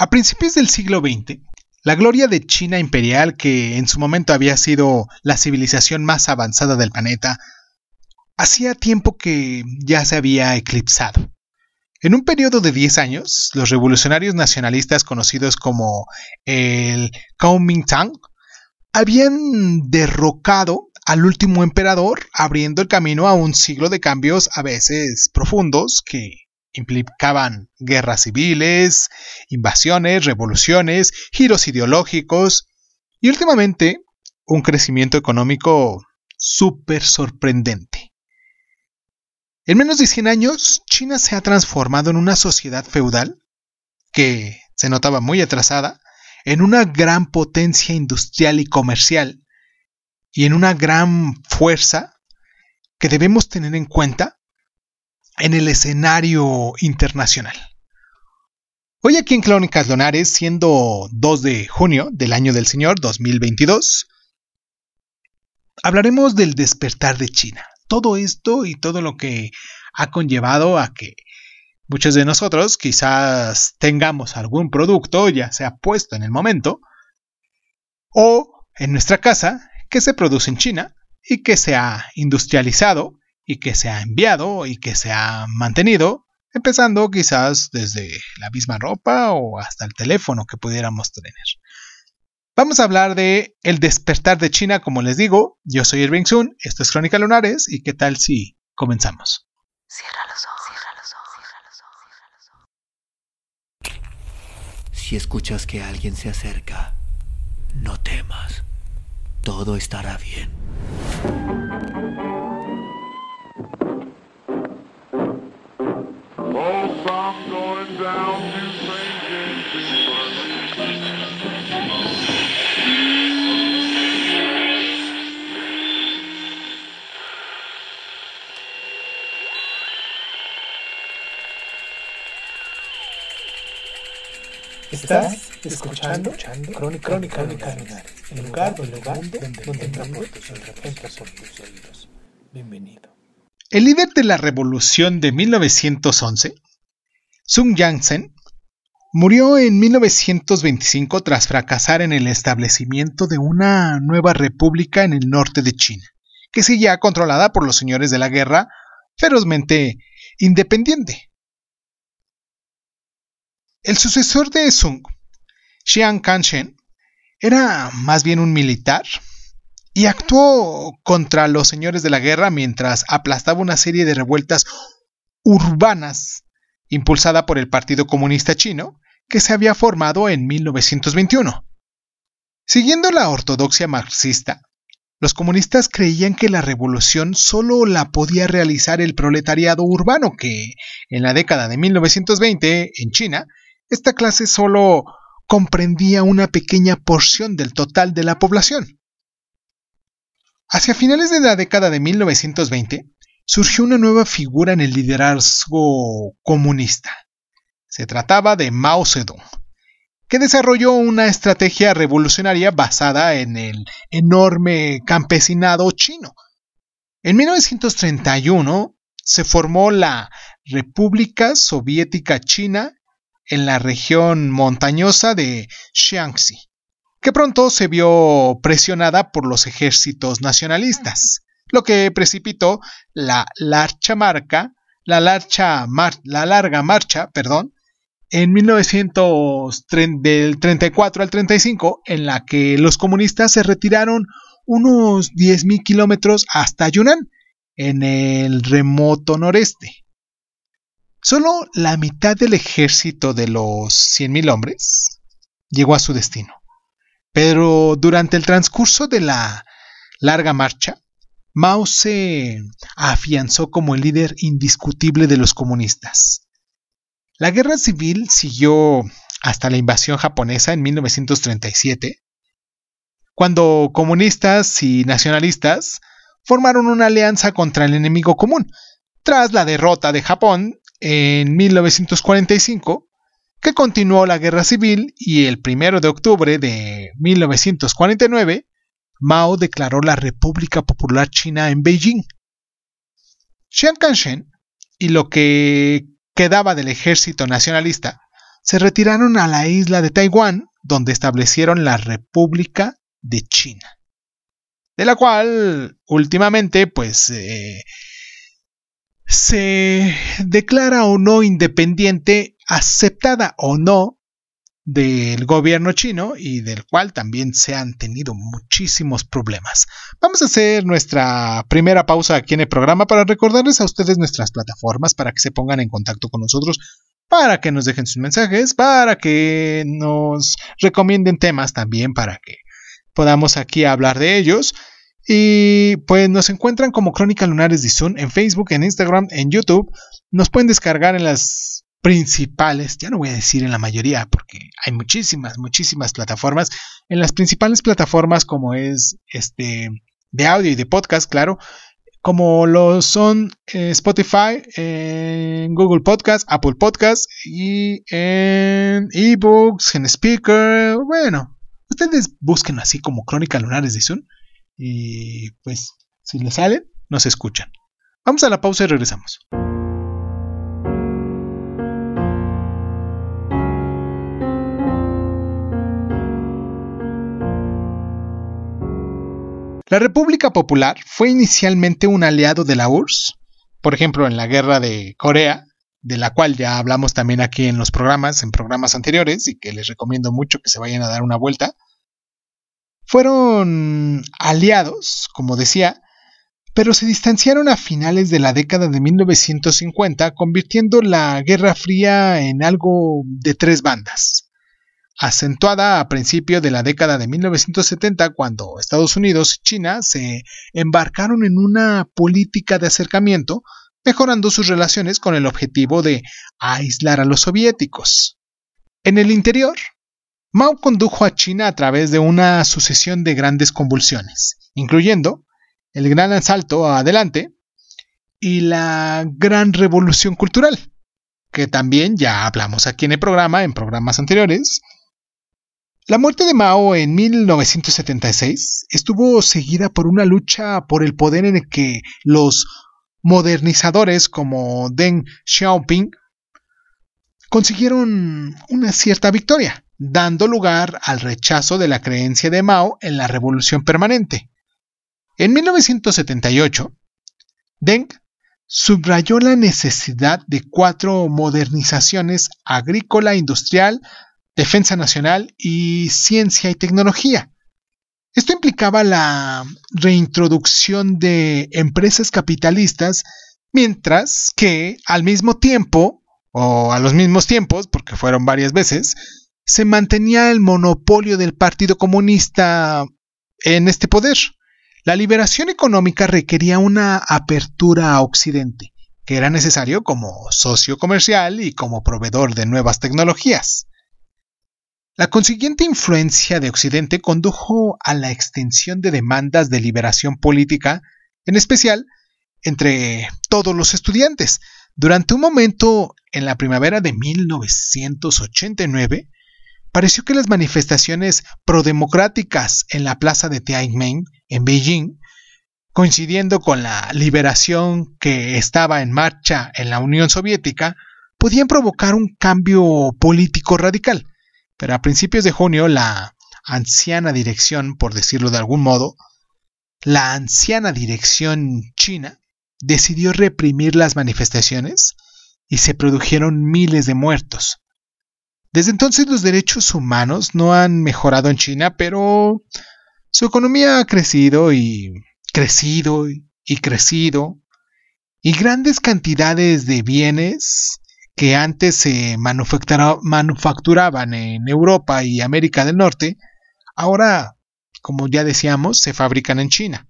A principios del siglo XX, la gloria de China imperial, que en su momento había sido la civilización más avanzada del planeta, hacía tiempo que ya se había eclipsado. En un periodo de 10 años, los revolucionarios nacionalistas conocidos como el Kuomintang habían derrocado al último emperador, abriendo el camino a un siglo de cambios a veces profundos que implicaban guerras civiles, invasiones, revoluciones, giros ideológicos y últimamente un crecimiento económico súper sorprendente. En menos de 100 años, China se ha transformado en una sociedad feudal que se notaba muy atrasada, en una gran potencia industrial y comercial y en una gran fuerza que debemos tener en cuenta en el escenario internacional. Hoy aquí en Crónicas Lonares, siendo 2 de junio del año del Señor 2022, hablaremos del despertar de China. Todo esto y todo lo que ha conllevado a que muchos de nosotros quizás tengamos algún producto ya sea puesto en el momento o en nuestra casa que se produce en China y que se ha industrializado y que se ha enviado y que se ha mantenido, empezando quizás desde la misma ropa o hasta el teléfono que pudiéramos tener. Vamos a hablar de el despertar de China, como les digo. Yo soy Irving Sun, esto es Crónica Lunares y qué tal si comenzamos. Cierra los ojos. Si escuchas que alguien se acerca, no temas. Todo estará bien. Estás escuchando, Crónica, Crónica, Crónica el lugar, donde, donde, tus oídos. Bienvenido. El líder de la revolución de 1911, Sun Yat-sen, murió en 1925 tras fracasar en el establecimiento de una nueva república en el norte de China, que seguía controlada por los señores de la guerra, ferozmente independiente. El sucesor de Sung, Xiang Kanshen, era más bien un militar y actuó contra los señores de la guerra mientras aplastaba una serie de revueltas urbanas impulsada por el Partido Comunista Chino que se había formado en 1921. Siguiendo la ortodoxia marxista, los comunistas creían que la revolución solo la podía realizar el proletariado urbano que, en la década de 1920, en China, esta clase solo comprendía una pequeña porción del total de la población. Hacia finales de la década de 1920, surgió una nueva figura en el liderazgo comunista. Se trataba de Mao Zedong, que desarrolló una estrategia revolucionaria basada en el enorme campesinado chino. En 1931 se formó la República Soviética China en la región montañosa de Shaanxi, que pronto se vio presionada por los ejércitos nacionalistas, lo que precipitó la larcha marca, la, larcha la larga marcha, perdón, en 1934 al 35, en la que los comunistas se retiraron unos 10.000 kilómetros hasta Yunnan, en el remoto noreste. Solo la mitad del ejército de los 100.000 hombres llegó a su destino. Pero durante el transcurso de la larga marcha, Mao se afianzó como el líder indiscutible de los comunistas. La guerra civil siguió hasta la invasión japonesa en 1937, cuando comunistas y nacionalistas formaron una alianza contra el enemigo común. Tras la derrota de Japón, en 1945, que continuó la guerra civil y el 1 de octubre de 1949, Mao declaró la República Popular China en Beijing. Chiang Kai-shek y lo que quedaba del ejército nacionalista se retiraron a la isla de Taiwán, donde establecieron la República de China, de la cual últimamente pues eh, se declara o no independiente, aceptada o no del gobierno chino y del cual también se han tenido muchísimos problemas. Vamos a hacer nuestra primera pausa aquí en el programa para recordarles a ustedes nuestras plataformas para que se pongan en contacto con nosotros, para que nos dejen sus mensajes, para que nos recomienden temas también para que podamos aquí hablar de ellos. Y pues nos encuentran como Crónica Lunares Zoom en Facebook, en Instagram, en YouTube. Nos pueden descargar en las principales, ya no voy a decir en la mayoría porque hay muchísimas, muchísimas plataformas, en las principales plataformas como es este de audio y de podcast, claro, como lo son eh, Spotify, Google Podcast, Apple Podcast y en eBooks, en Speaker, bueno, ustedes busquen así como Crónica Lunares de Zoom y pues si les salen, nos escuchan. Vamos a la pausa y regresamos. La República Popular fue inicialmente un aliado de la URSS, por ejemplo en la guerra de Corea, de la cual ya hablamos también aquí en los programas, en programas anteriores, y que les recomiendo mucho que se vayan a dar una vuelta. Fueron aliados, como decía, pero se distanciaron a finales de la década de 1950, convirtiendo la Guerra Fría en algo de tres bandas acentuada a principios de la década de 1970 cuando Estados Unidos y China se embarcaron en una política de acercamiento, mejorando sus relaciones con el objetivo de aislar a los soviéticos. En el interior, Mao condujo a China a través de una sucesión de grandes convulsiones, incluyendo el gran asalto adelante y la gran revolución cultural, que también ya hablamos aquí en el programa, en programas anteriores, la muerte de Mao en 1976 estuvo seguida por una lucha por el poder en el que los modernizadores como Deng Xiaoping consiguieron una cierta victoria, dando lugar al rechazo de la creencia de Mao en la revolución permanente. En 1978, Deng subrayó la necesidad de cuatro modernizaciones agrícola, industrial, defensa nacional y ciencia y tecnología. Esto implicaba la reintroducción de empresas capitalistas, mientras que al mismo tiempo, o a los mismos tiempos, porque fueron varias veces, se mantenía el monopolio del Partido Comunista en este poder. La liberación económica requería una apertura a Occidente, que era necesario como socio comercial y como proveedor de nuevas tecnologías. La consiguiente influencia de Occidente condujo a la extensión de demandas de liberación política, en especial entre todos los estudiantes. Durante un momento, en la primavera de 1989, pareció que las manifestaciones prodemocráticas en la plaza de Tiananmen, en Beijing, coincidiendo con la liberación que estaba en marcha en la Unión Soviética, podían provocar un cambio político radical. Pero a principios de junio la anciana dirección, por decirlo de algún modo, la anciana dirección china decidió reprimir las manifestaciones y se produjeron miles de muertos. Desde entonces los derechos humanos no han mejorado en China, pero su economía ha crecido y crecido y crecido, y grandes cantidades de bienes que antes se manufacturaban en Europa y América del Norte, ahora, como ya decíamos, se fabrican en China.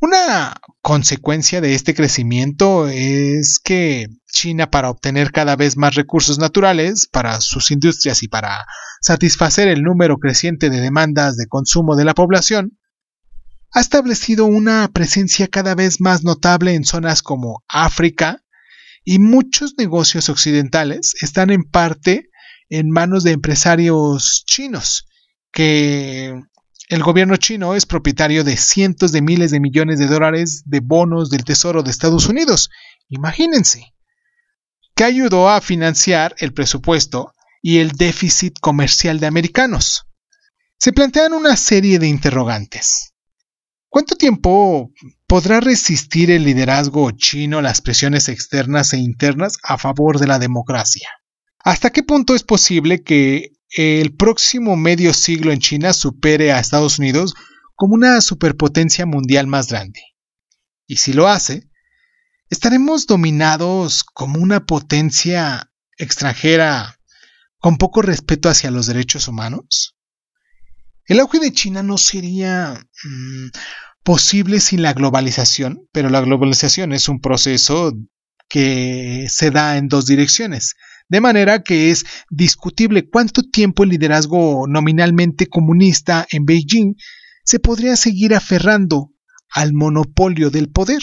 Una consecuencia de este crecimiento es que China, para obtener cada vez más recursos naturales para sus industrias y para satisfacer el número creciente de demandas de consumo de la población, ha establecido una presencia cada vez más notable en zonas como África, y muchos negocios occidentales están en parte en manos de empresarios chinos, que el gobierno chino es propietario de cientos de miles de millones de dólares de bonos del Tesoro de Estados Unidos. Imagínense, que ayudó a financiar el presupuesto y el déficit comercial de americanos. Se plantean una serie de interrogantes. ¿Cuánto tiempo podrá resistir el liderazgo chino las presiones externas e internas a favor de la democracia? ¿Hasta qué punto es posible que el próximo medio siglo en China supere a Estados Unidos como una superpotencia mundial más grande? Y si lo hace, ¿estaremos dominados como una potencia extranjera con poco respeto hacia los derechos humanos? El auge de China no sería mmm, posible sin la globalización, pero la globalización es un proceso que se da en dos direcciones, de manera que es discutible cuánto tiempo el liderazgo nominalmente comunista en Beijing se podría seguir aferrando al monopolio del poder.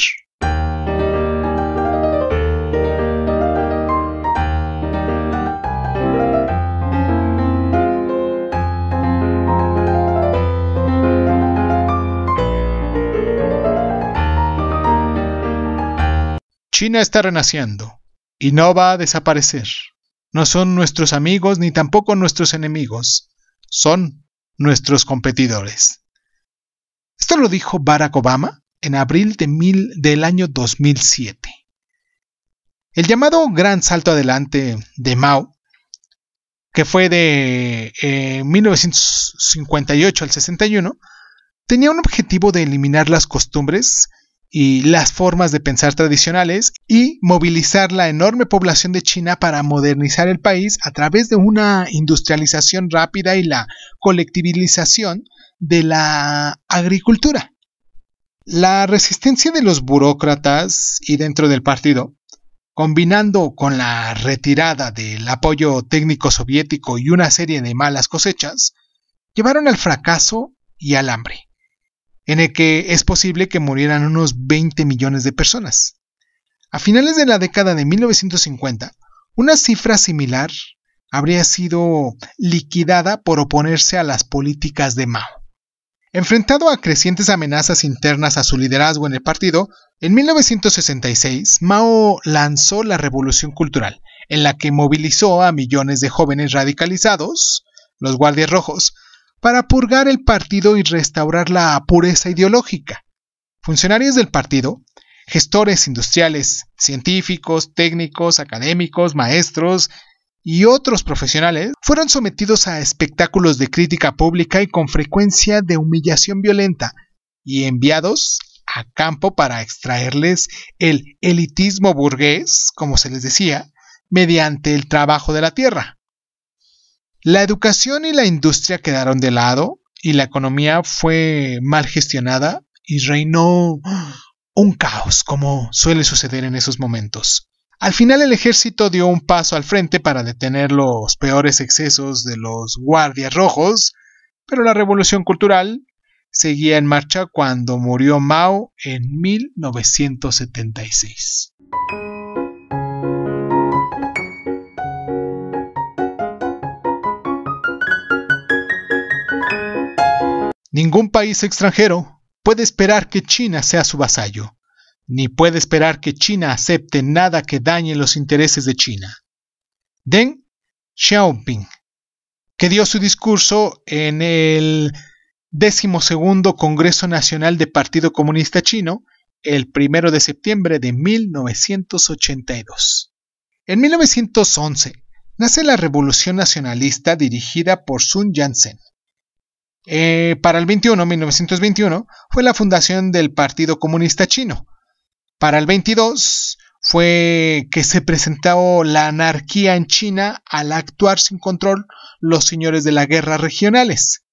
China está renaciendo y no va a desaparecer. No son nuestros amigos ni tampoco nuestros enemigos, son nuestros competidores. Esto lo dijo Barack Obama en abril del año 2007. El llamado Gran Salto Adelante de Mao, que fue de eh, 1958 al 61, tenía un objetivo de eliminar las costumbres y las formas de pensar tradicionales y movilizar la enorme población de China para modernizar el país a través de una industrialización rápida y la colectivización de la agricultura. La resistencia de los burócratas y dentro del partido, combinando con la retirada del apoyo técnico soviético y una serie de malas cosechas, llevaron al fracaso y al hambre en el que es posible que murieran unos 20 millones de personas. A finales de la década de 1950, una cifra similar habría sido liquidada por oponerse a las políticas de Mao. Enfrentado a crecientes amenazas internas a su liderazgo en el partido, en 1966 Mao lanzó la Revolución Cultural, en la que movilizó a millones de jóvenes radicalizados, los Guardias Rojos, para purgar el partido y restaurar la pureza ideológica. Funcionarios del partido, gestores industriales, científicos, técnicos, académicos, maestros y otros profesionales fueron sometidos a espectáculos de crítica pública y con frecuencia de humillación violenta y enviados a campo para extraerles el elitismo burgués, como se les decía, mediante el trabajo de la tierra. La educación y la industria quedaron de lado y la economía fue mal gestionada y reinó un caos, como suele suceder en esos momentos. Al final el ejército dio un paso al frente para detener los peores excesos de los guardias rojos, pero la revolución cultural seguía en marcha cuando murió Mao en 1976. Ningún país extranjero puede esperar que China sea su vasallo, ni puede esperar que China acepte nada que dañe los intereses de China. Deng Xiaoping, que dio su discurso en el decimosegundo Congreso Nacional del Partido Comunista Chino el primero de septiembre de 1982. En 1911 nace la Revolución Nacionalista dirigida por Sun Yat-sen eh, para el 21, 1921, fue la fundación del Partido Comunista Chino. Para el 22 fue que se presentó la anarquía en China al actuar sin control los señores de la guerra regionales.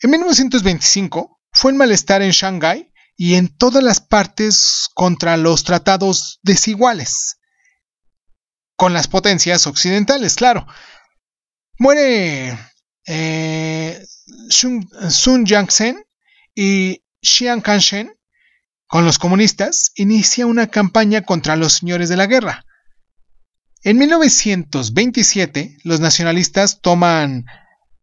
En 1925 fue el malestar en Shanghái y en todas las partes contra los tratados desiguales con las potencias occidentales, claro. Muere eh, Sun, Yat-sen y Xian Kanshen, con los comunistas, inicia una campaña contra los señores de la guerra. En 1927, los nacionalistas toman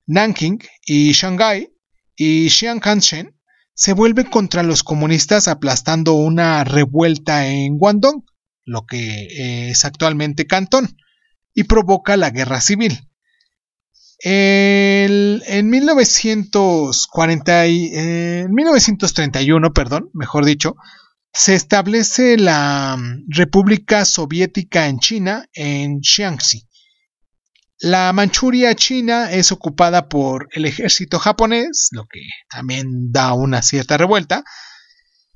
Nanking y Shanghái y Xian Kanshen se vuelve contra los comunistas aplastando una revuelta en Guangdong, lo que es actualmente Cantón, y provoca la guerra civil. En 1940 en 1931, perdón, mejor dicho, se establece la mm, República Soviética en China, en Jiangxi. La Manchuria china es ocupada por el ejército japonés, lo que también da una cierta revuelta.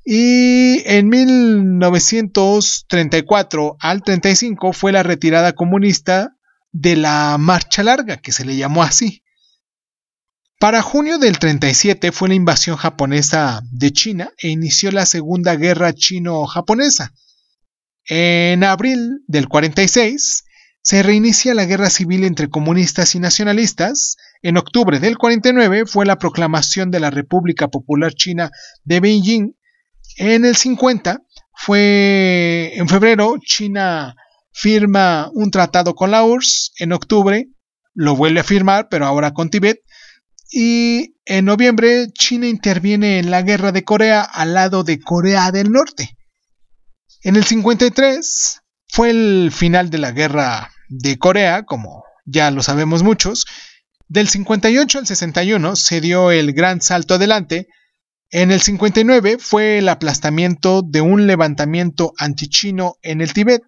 Y en 1934 al 35 fue la retirada comunista de la Marcha Larga, que se le llamó así. Para junio del 37 fue la invasión japonesa de China e inició la Segunda Guerra Chino-Japonesa. En abril del 46 se reinicia la guerra civil entre comunistas y nacionalistas. En octubre del 49 fue la proclamación de la República Popular China de Beijing. En el 50 fue en febrero China firma un tratado con la URSS. En octubre lo vuelve a firmar, pero ahora con Tibet. Y en noviembre China interviene en la guerra de Corea al lado de Corea del Norte. En el 53 fue el final de la guerra de Corea, como ya lo sabemos muchos. Del 58 al 61 se dio el gran salto adelante. En el 59 fue el aplastamiento de un levantamiento antichino en el Tíbet.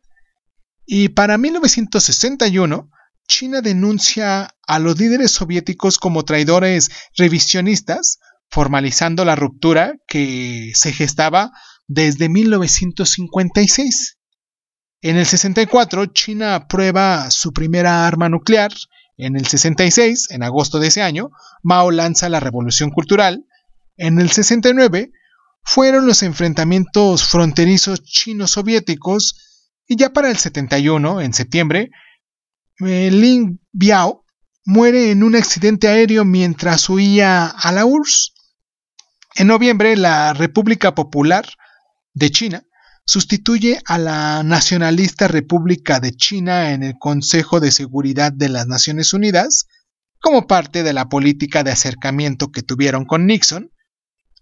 Y para 1961, China denuncia a los líderes soviéticos como traidores revisionistas, formalizando la ruptura que se gestaba desde 1956. En el 64, China prueba su primera arma nuclear. En el 66, en agosto de ese año, Mao lanza la Revolución Cultural. En el 69, fueron los enfrentamientos fronterizos chino-soviéticos. Y ya para el 71, en septiembre, eh, Lin Biao muere en un accidente aéreo mientras huía a la URSS. En noviembre, la República Popular de China sustituye a la nacionalista República de China en el Consejo de Seguridad de las Naciones Unidas, como parte de la política de acercamiento que tuvieron con Nixon.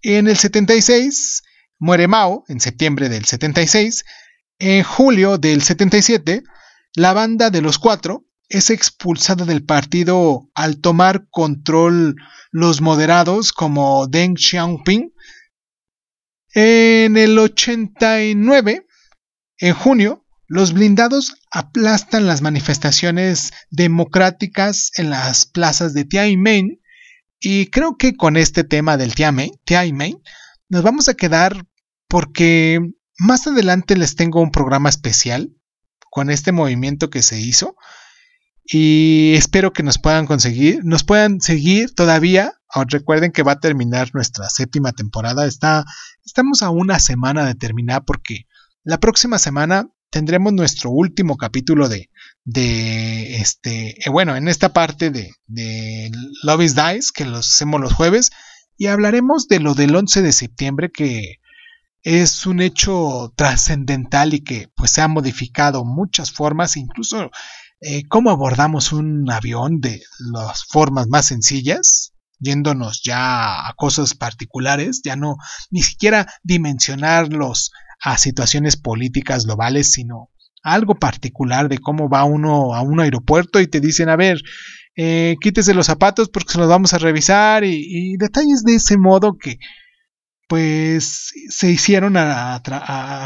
En el 76 muere Mao, en septiembre del 76. En julio del 77, la banda de los cuatro es expulsada del partido al tomar control los moderados como Deng Xiaoping. En el 89, en junio, los blindados aplastan las manifestaciones democráticas en las plazas de Tiananmen. Y creo que con este tema del Tiananmen nos vamos a quedar porque más adelante les tengo un programa especial con este movimiento que se hizo y espero que nos puedan conseguir, nos puedan seguir todavía recuerden que va a terminar nuestra séptima temporada. Está, estamos a una semana de terminar porque la próxima semana tendremos nuestro último capítulo de, de este, eh, bueno, en esta parte de, de Love is Dice, que lo hacemos los jueves, y hablaremos de lo del 11 de septiembre, que es un hecho trascendental y que pues se ha modificado muchas formas, incluso eh, cómo abordamos un avión de las formas más sencillas, yéndonos ya a cosas particulares, ya no ni siquiera dimensionarlos a situaciones políticas globales, sino algo particular de cómo va uno a un aeropuerto y te dicen, a ver, eh, quítese los zapatos porque se los vamos a revisar y, detalles de ese modo que pues se hicieron a,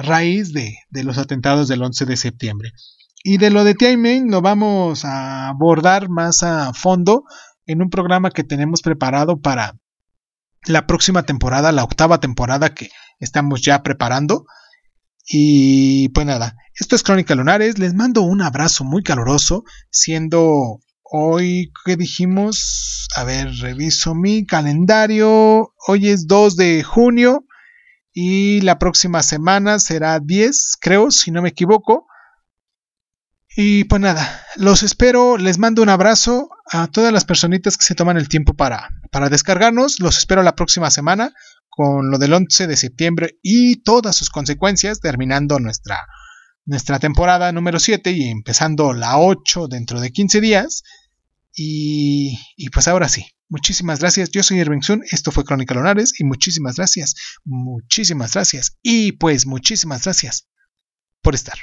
raíz de, de, los atentados del 11 de septiembre. Y de lo de Tiananmen lo vamos a abordar más a fondo en un programa que tenemos preparado para la próxima temporada, la octava temporada que estamos ya preparando. Y pues nada, esto es Crónica Lunares, les mando un abrazo muy caluroso, siendo hoy que dijimos, a ver, reviso mi calendario, hoy es 2 de junio y la próxima semana será 10, creo, si no me equivoco. Y pues nada, los espero, les mando un abrazo a todas las personitas que se toman el tiempo para, para descargarnos. Los espero la próxima semana con lo del 11 de septiembre y todas sus consecuencias, terminando nuestra, nuestra temporada número 7 y empezando la 8 dentro de 15 días. Y, y pues ahora sí, muchísimas gracias. Yo soy Irving Sun, esto fue Crónica Lonares y muchísimas gracias, muchísimas gracias y pues muchísimas gracias por estar.